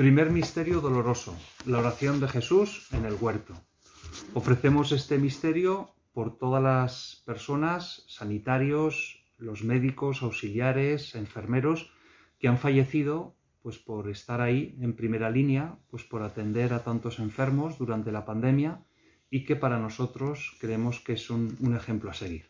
Primer misterio doloroso, la oración de Jesús en el huerto. Ofrecemos este misterio por todas las personas, sanitarios, los médicos, auxiliares, enfermeros, que han fallecido pues por estar ahí en primera línea, pues por atender a tantos enfermos durante la pandemia y que para nosotros creemos que es un, un ejemplo a seguir.